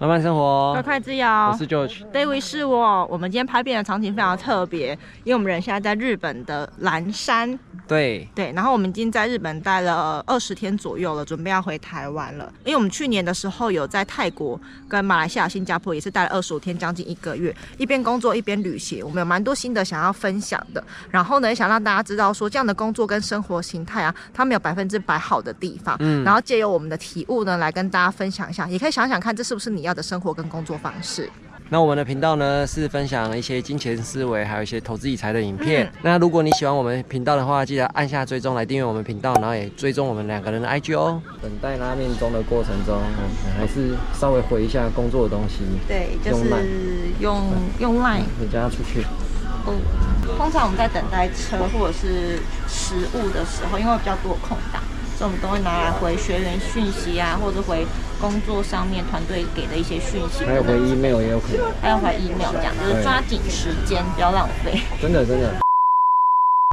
慢慢生活，快快自由。我是 George，David 是我。我们今天拍片的场景非常特别，因为我们人现在在日本的岚山。对对，然后我们已经在日本待了二十天左右了，准备要回台湾了。因为我们去年的时候有在泰国、跟马来西亚、新加坡也是待了二十五天，将近一个月，一边工作一边旅行。我们有蛮多心得想要分享的。然后呢，也想让大家知道说，这样的工作跟生活形态啊，它没有百分之百好的地方。嗯。然后借由我们的体悟呢，来跟大家分享一下，也可以想想看，这是不是你要的生活跟工作方式。那我们的频道呢，是分享一些金钱思维，还有一些投资理财的影片。嗯。那如果你喜欢我们频道的话，记得按下追踪来订阅我们频道，然后也追踪我们两个人的 IG 哦。等待拉面中的过程中，还是稍微回一下工作的东西。对，就是用用 Line。你叫他出去。哦。通常我们在等待车或者是食物的时候，因为比较多空档。所以我们都会拿来回学员讯息啊，或者回工作上面团队给的一些讯息，还有回 email 也有可能，还要回 email 这样，就是抓紧时间，不要浪费。真的，真的。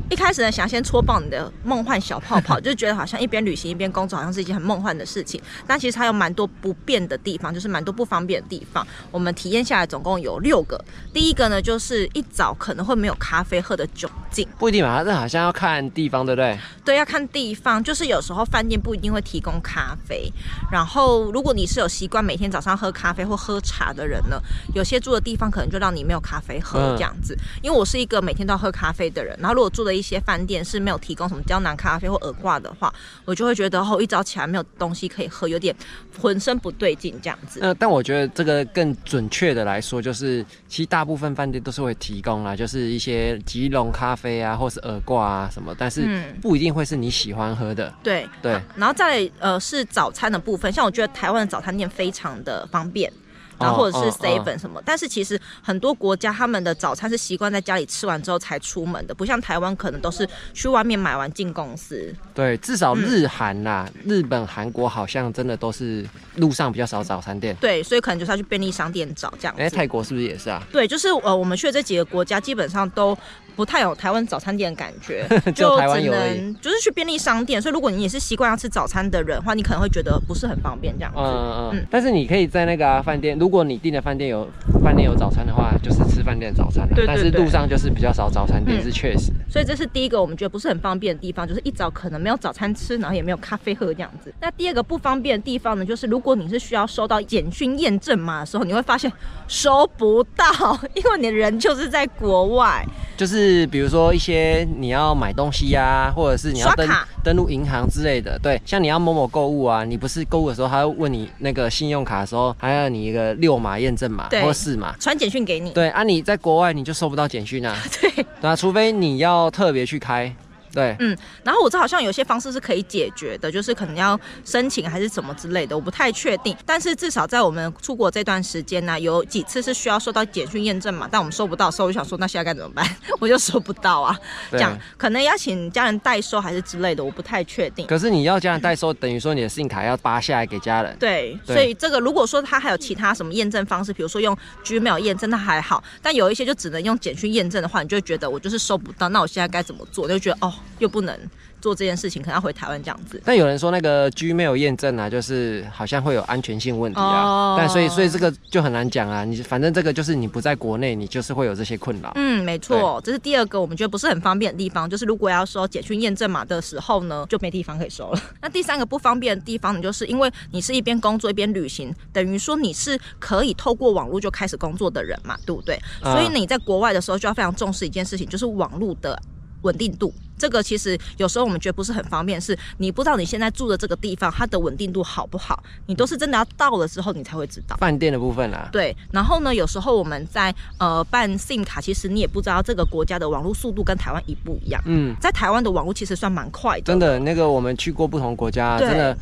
一开始呢，想要先戳爆你的梦幻小泡泡，就是觉得好像一边旅行一边工作，好像是一件很梦幻的事情。但其实它有蛮多不便的地方，就是蛮多不方便的地方。我们体验下来总共有六个。第一个呢，就是一早可能会没有咖啡喝的窘境。不一定嘛，这好像要看地方，对不对？对，要看地方。就是有时候饭店不一定会提供咖啡。然后，如果你是有习惯每天早上喝咖啡或喝茶的人呢，有些住的地方可能就让你没有咖啡喝这样子。嗯、因为我是一个每天都要喝咖啡的人，然后如果住的。一些饭店是没有提供什么胶囊咖啡或耳挂的话，我就会觉得哦，一早起来没有东西可以喝，有点浑身不对劲这样子。呃，但我觉得这个更准确的来说，就是其实大部分饭店都是会提供啦，就是一些吉隆咖啡啊，或是耳挂啊什么，但是不一定会是你喜欢喝的。对、嗯、对，然后再呃是早餐的部分，像我觉得台湾的早餐店非常的方便。然后或者是 seven 什么，但是其实很多国家他们的早餐是习惯在家里吃完之后才出门的，不像台湾可能都是去外面买完进公司。对，至少日韩呐、啊嗯，日本、韩国好像真的都是路上比较少早餐店。对，所以可能就是要去便利商店找这样。哎，泰国是不是也是啊？对，就是呃，我们去的这几个国家基本上都不太有台湾早餐店的感觉，就只能就是去便利商店。所以如果你也是习惯要吃早餐的人的话，你可能会觉得不是很方便这样子。嗯嗯。但是你可以在那个饭、啊、店，如果你订的饭店有饭店有早餐的话，就是吃饭店早餐了。对，但是路上就是比较少早餐店，嗯、是确实。所以这是第一个我们觉得不是很方便的地方，就是一早可能没有早餐吃，然后也没有咖啡喝这样子。那第二个不方便的地方呢，就是如果你是需要收到简讯验证码的时候，你会发现收不到，因为你的人就是在国外。就是比如说一些你要买东西呀、啊，或者是你要登登录银行之类的，对，像你要某某购物啊，你不是购物的时候，他会问你那个信用卡的时候，还要你一个六码验证码或四码，传简讯给你。对啊，你在国外你就收不到简讯啊。对，对啊，除非你要特别去开。对，嗯，然后我这好像有些方式是可以解决的，就是可能要申请还是什么之类的，我不太确定。但是至少在我们出国这段时间呢、啊，有几次是需要收到简讯验证嘛，但我们收不到，所以我就想说，那现在该怎么办？我就收不到啊，这样可能要请家人代收还是之类的，我不太确定。可是你要家人代收，等于说你的信用卡要扒下来给家人。对，所以这个如果说他还有其他什么验证方式，比如说用 Gmail 验证，那还好。但有一些就只能用简讯验证的话，你就会觉得我就是收不到，那我现在该怎么做？就觉得哦。又不能做这件事情，可能要回台湾这样子。但有人说那个 Gmail 验证啊，就是好像会有安全性问题啊。Oh. 但所以所以这个就很难讲啊。你反正这个就是你不在国内，你就是会有这些困扰。嗯，没错，这是第二个我们觉得不是很方便的地方，就是如果要收简讯验证码的时候呢，就没地方可以收了。那第三个不方便的地方呢，就是因为你是一边工作一边旅行，等于说你是可以透过网络就开始工作的人嘛，对不对？所以你在国外的时候就要非常重视一件事情，就是网络的稳定度。这个其实有时候我们觉得不是很方便，是你不知道你现在住的这个地方它的稳定度好不好，你都是真的要到了之后你才会知道。饭店的部分啊，对。然后呢，有时候我们在呃办 SIM 卡，其实你也不知道这个国家的网络速度跟台湾一不一样。嗯，在台湾的网络其实算蛮快的。真的，那个我们去过不同国家，真的。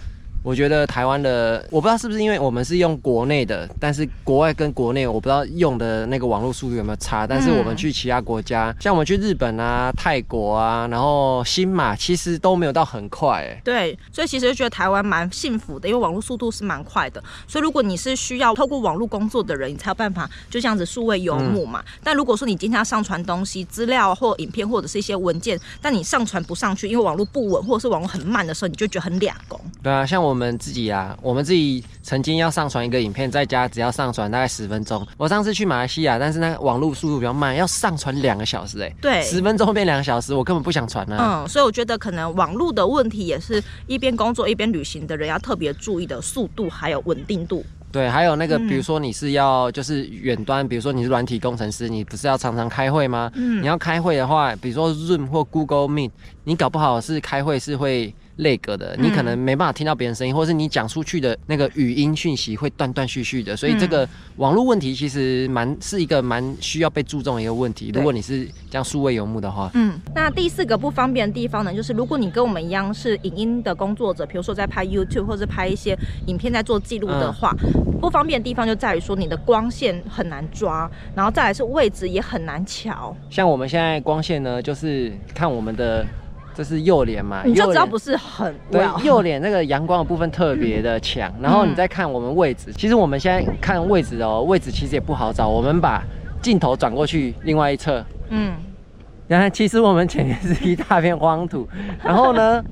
我觉得台湾的，我不知道是不是因为我们是用国内的，但是国外跟国内我不知道用的那个网络速度有没有差。但是我们去其他国家，嗯、像我们去日本啊、泰国啊，然后新马，其实都没有到很快。哎，对，所以其实就觉得台湾蛮幸福的，因为网络速度是蛮快的。所以如果你是需要透过网络工作的人，你才有办法就这样子数位游牧嘛、嗯。但如果说你今天要上传东西、资料或影片或者是一些文件，但你上传不上去，因为网络不稳或者是网络很慢的时候，你就觉得很俩工。对啊，像我。们自己啊，我们自己曾经要上传一个影片，在家只要上传大概十分钟。我上次去马来西亚，但是那个网络速度比较慢，要上传两个小时哎、欸。对，十分钟变两个小时，我根本不想传啊。嗯，所以我觉得可能网络的问题也是一边工作一边旅行的人要特别注意的速度还有稳定度。对，还有那个，比如说你是要就是远端，比如说你是软体工程师，你不是要常常开会吗？嗯，你要开会的话，比如说 Zoom 或 Google Meet，你搞不好是开会是会。那个的，你可能没办法听到别人声音，嗯、或者是你讲出去的那个语音讯息会断断续续的，所以这个网络问题其实蛮是一个蛮需要被注重的一个问题。如果你是这样数位游牧的话，嗯，那第四个不方便的地方呢，就是如果你跟我们一样是影音的工作者，比如说在拍 YouTube 或者拍一些影片在做记录的话，嗯、不方便的地方就在于说你的光线很难抓，然后再来是位置也很难瞧。像我们现在光线呢，就是看我们的。这是右脸嘛？你就知道不是很对，右脸那个阳光的部分特别的强。嗯、然后你再看我们位置，其实我们现在看位置哦，位置其实也不好找。我们把镜头转过去另外一侧，嗯，然后其实我们前面是一大片荒土，然后呢，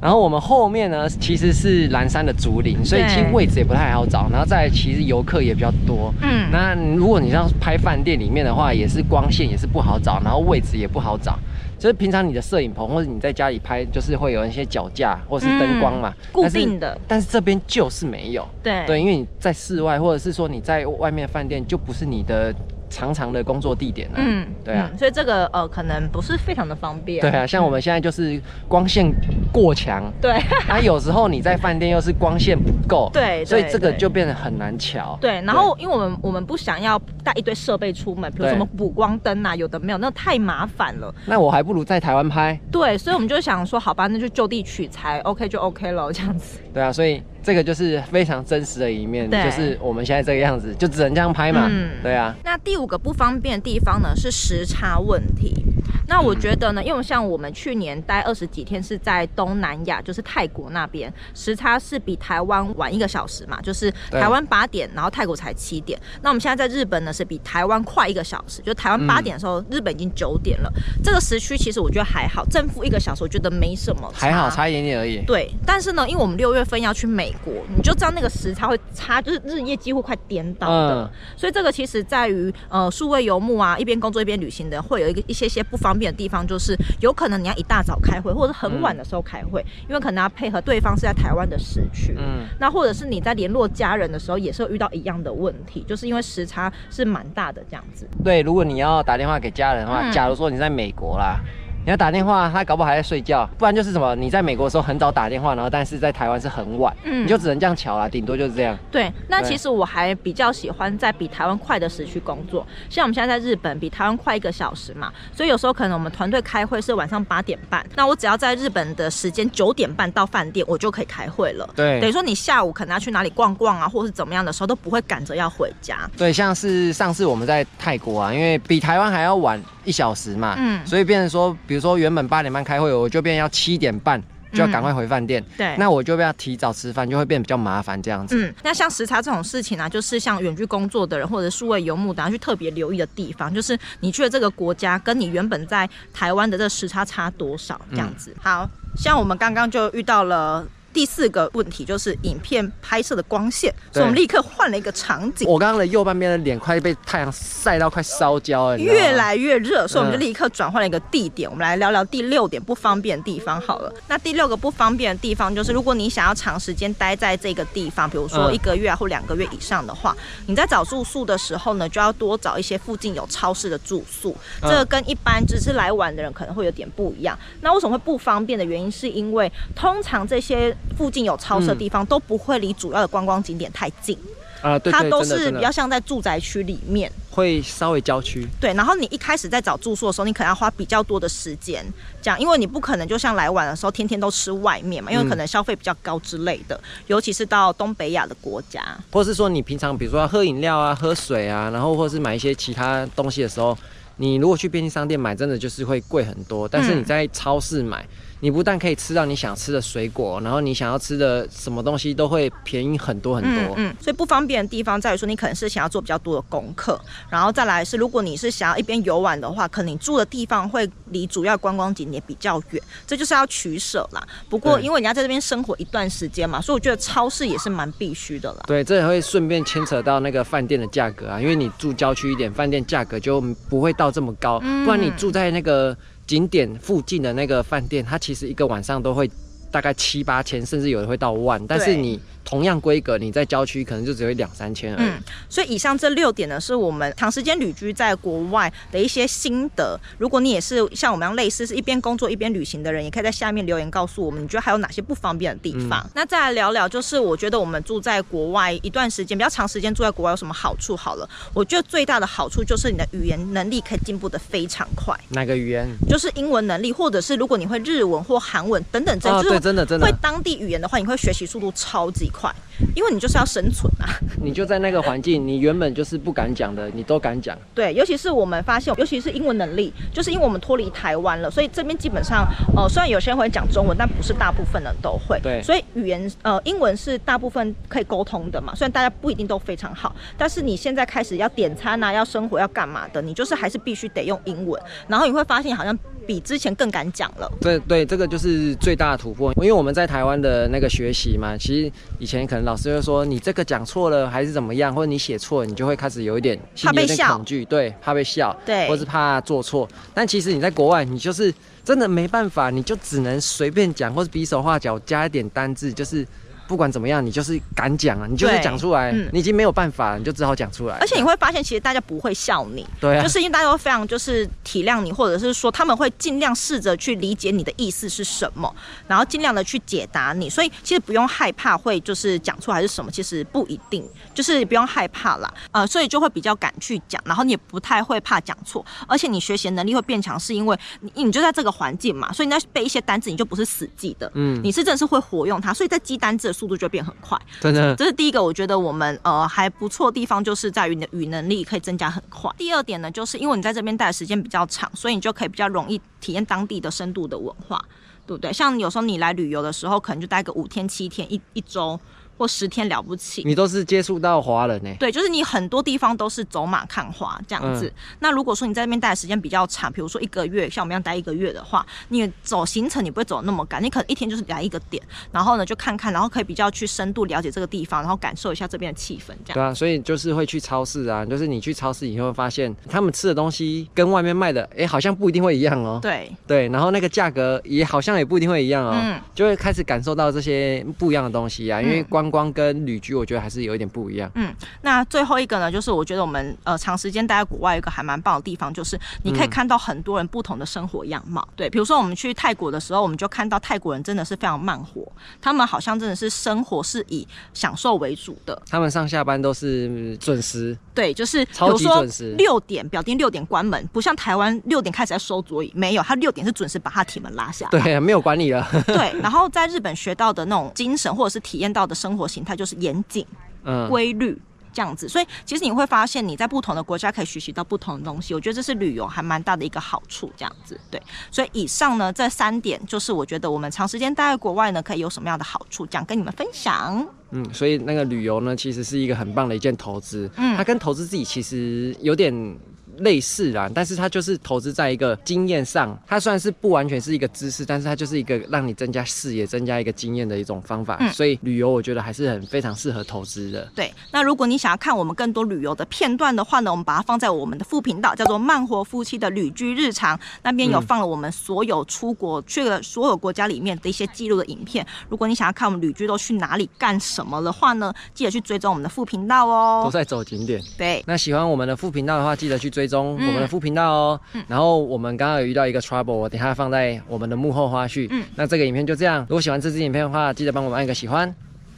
然后我们后面呢其实是蓝山的竹林，所以其实位置也不太好找。然后再其实游客也比较多，嗯，那如果你像拍饭店里面的话，也是光线也是不好找，然后位置也不好找。就是平常你的摄影棚或者你在家里拍，就是会有一些脚架或是灯光嘛，固定的。但是这边就是没有。对对，因为你在室外，或者是说你在外面饭店，就不是你的。长长的工作地点呢？嗯，对啊，所以这个呃可能不是非常的方便。对啊，像我们现在就是光线过强，对，那有时候你在饭店又是光线不够，对，所以这个就变得很难瞧。对，然后因为我们我们不想要带一堆设备出门，比如什么补光灯啊，有的没有，那太麻烦了。那我还不如在台湾拍。对，所以我们就想说，好吧，那就就地取材，OK 就 OK 了，这样子。对啊，所以。这个就是非常真实的一面，对就是我们现在这个样子，就只能这样拍嘛。嗯，对啊。那第五个不方便的地方呢，是时差问题。那我觉得呢，因为像我们去年待二十几天是在东南亚，就是泰国那边，时差是比台湾晚一个小时嘛，就是台湾八点，然后泰国才七点。那我们现在在日本呢，是比台湾快一个小时，就台湾八点的时候，日本已经九点了。这个时区其实我觉得还好，正负一个小时，我觉得没什么，还好差一点点而已。对，但是呢，因为我们六月份要去美国，你就知道那个时差会差，就是日夜几乎快颠倒的。嗯、所以这个其实在于呃数位游牧啊，一边工作一边旅行的，会有一个一些些不方便的地方，就是有可能你要一大早开会，或者是很晚的时候开会，嗯、因为可能要配合对方是在台湾的时区。嗯，那或者是你在联络家人的时候，也是会遇到一样的问题，就是因为时差是蛮大的这样子。对，如果你要打电话给家人的话，嗯、假如说你在美国啦。你要打电话，他搞不好还在睡觉，不然就是什么？你在美国的时候很早打电话，然后但是在台湾是很晚，嗯，你就只能这样巧了，顶多就是这样。对，那其实我还比较喜欢在比台湾快的时区工作，像我们现在在日本，比台湾快一个小时嘛，所以有时候可能我们团队开会是晚上八点半，那我只要在日本的时间九点半到饭店，我就可以开会了。对，等于说你下午可能要去哪里逛逛啊，或是怎么样的时候，都不会赶着要回家。对，像是上次我们在泰国啊，因为比台湾还要晚一小时嘛，嗯，所以变成说，比如说原本八点半。开会我就变要七点半就要赶快回饭店，嗯，对，那我就要提早吃饭，就会变比较麻烦这样子。嗯，那像时差这种事情啊，就是像远距工作的人或者数位游牧的，然后去特别留意的地方，就是你去的这个国家跟你原本在台湾的这个时差差多少这样子。嗯，好像我们刚刚就遇到了。第四个问题就是影片拍摄的光线，所以我们立刻换了一个场景。我刚刚的右半边的脸快被太阳晒到快烧焦了，越来越热，所以我们就立刻转换了一个地点。嗯、我们来聊聊第六点不方便的地方好了。那第六个不方便的地方就是，如果你想要长时间待在这个地方，比如说一个月或两个月以上的话，嗯、你在找住宿的时候呢，就要多找一些附近有超市的住宿。这个跟一般只是来玩的人可能会有点不一样。那为什么会不方便的原因，是因为通常这些附近有超市的地方都不会离主要的观光景点太近。啊，对，它都是比较像在住宅区里面，会稍微郊区。对，然后你一开始在找住宿的时候，你可能要花比较多的时间，这样，因为你不可能就像来晚的时候天天都吃外面嘛，因为可能消费比较高之类的，尤其是到东北亚的国家，或是说你平常比如说要喝饮料啊、喝水啊，然后或是买一些其他东西的时候，你如果去便利商店买，真的就是会贵很多，但是你在超市买。你不但可以吃到你想吃的水果，然后你想要吃的什么东西都会便宜很多很多。嗯，嗯，所以不方便的地方在于说，你可能是想要做比较多的功课，然后再来是，如果你是想要一边游玩的话，可能你住的地方会离主要观光景点比较远，这就是要取舍啦。不过因为你要在这边生活一段时间嘛，所以我觉得超市也是蛮必须的啦。对，这也会顺便牵扯到那个饭店的价格啊，因为你住郊区一点，饭店价格就不会到这么高。嗯，不然你住在那个景点附近的那个饭店，它其实一个晚上都会大概七八千，甚至有的会到万，但是你。同样规格，你在郊区可能就只有两三千而已。嗯，所以以上这六点呢，是我们长时间旅居在国外的一些心得。如果你也是像我们一样类似是一边工作一边旅行的人，也可以在下面留言告诉我们，你觉得还有哪些不方便的地方？嗯、那再来聊聊，就是我觉得我们住在国外一段时间，比较长时间住在国外有什么好处？好了，我觉得最大的好处就是你的语言能力可以进步得非常快。哪个语言？就是英文能力，或者是如果你会日文或韩文等等这，哦，对，真的真的会当地语言的话，你会学习速度超级快。因为你就是要生存啊，你就在那个环境，你原本就是不敢讲的，你都敢讲。对，尤其是我们发现，尤其是英文能力，就是因为我们脱离台湾了，所以这边基本上，呃，虽然有些人会讲中文，但不是大部分人都会。对，所以语言，呃，英文是大部分可以沟通的嘛，虽然大家不一定都非常好，但是你现在开始要点餐啊，要生活要干嘛的，你就是还是必须得用英文，然后你会发现好像。比之前更敢讲了。对对，这个就是最大的突破。因为我们在台湾的那个学习嘛，其实以前可能老师会说你这个讲错了还是怎么样，或者你写错，你就会开始有一点怕被笑，恐惧，对，怕被笑，对，或是怕做错。但其实你在国外，你就是真的没办法，你就只能随便讲，或是比手画脚加一点单字，就是。不管怎么样，你就是敢讲啊，你就是讲出来，嗯，你已经没有办法了，你就只好讲出来。而且你会发现，其实大家不会笑你，对啊，就是因为大家都非常就是体谅你，或者是说他们会尽量试着去理解你的意思是什么，然后尽量的去解答你。所以其实不用害怕会就是讲出来是什么，其实不一定，就是不用害怕啦。呃，所以就会比较敢去讲，然后你也不太会怕讲错，而且你学习能力会变强，是因为你你就在这个环境嘛，所以你在背一些单词，你就不是死记的，嗯，你是真的是会活用它，所以在记单字的速度就变很快。真的，这是第一个，我觉得我们呃还不错的地方，就是在于你的语能力可以增加很快。第二点呢，就是因为你在这边待的时间比较长，所以你就可以比较容易体验当地的深度的文化，对不对？像有时候你来旅游的时候，可能就待个五天、七天、一一周。或十天了不起，你都是接触到华人呢？对，就是你很多地方都是走马看花这样子。嗯、那如果说你在那边待的时间比较长，比如说一个月，像我们一样待一个月的话，你走行程你不会走那么赶，你可能一天就是来一个点，然后呢就看看，然后可以比较去深度了解这个地方，然后感受一下这边的气氛，这样。对啊，所以就是会去超市啊，就是你去超市以后会发现他们吃的东西跟外面卖的，哎，好像不一定会一样哦。对对，然后那个价格也好像也不一定会一样哦。嗯，就会开始感受到这些不一样的东西啊，因为观光跟旅居。我觉得还是有一点不一样。嗯，那最后一个呢，就是我觉得我们呃长时间待在国外，一个还蛮棒的地方，就是你可以看到很多人不同的生活样貌。嗯、对，比如说我们去泰国的时候，我们就看到泰国人真的是非常慢活，他们好像真的是生活是以享受为主的。他们上下班都是准时。对，就是比如说六点，表弟六点关门，不像台湾六点开始在收桌椅，没有，他六点是准时把他铁门拉下。对，没有管理了。对，然后在日本学到的那种精神，或者是体验到的生活形态，就是严。谨，嗯，规律这样子，所以其实你会发现你在不同的国家可以学习到不同的东西。我觉得这是旅游还蛮大的一个好处，这样子，对。所以以上呢这三点，就是我觉得我们长时间待在国外呢，可以有什么样的好处，讲跟你们分享。嗯，所以那个旅游呢，其实是一个很棒的一件投资。嗯，它跟投资自己其实有点。类似啦，但是它就是投资在一个经验上，它虽然是不完全是一个知识，但是它就是一个让你增加视野、增加一个经验的一种方法。嗯，所以旅游我觉得还是很非常适合投资的。对，那如果你想要看我们更多旅游的片段的话呢，我们把它放在我们的副频道，叫做“慢活夫妻的旅居日常”，那边有放了我们所有出国去了所有国家里面的一些记录的影片。如果你想要看我们旅居都去哪里干什么的话呢，记得去追踪我们的副频道哦。都在走景点。对，那喜欢我们的副频道的话，记得去追踪。我们的副频道哦，嗯、然后我们刚刚有遇到一个 trouble，我等下放在我们的幕后花絮。嗯，那这个影片就这样。如果喜欢这支影片的话，记得帮我们按个喜欢。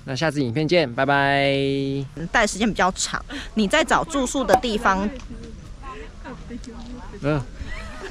那下次影片见，拜拜。待的时间比较长，你在找住宿的地方。嗯。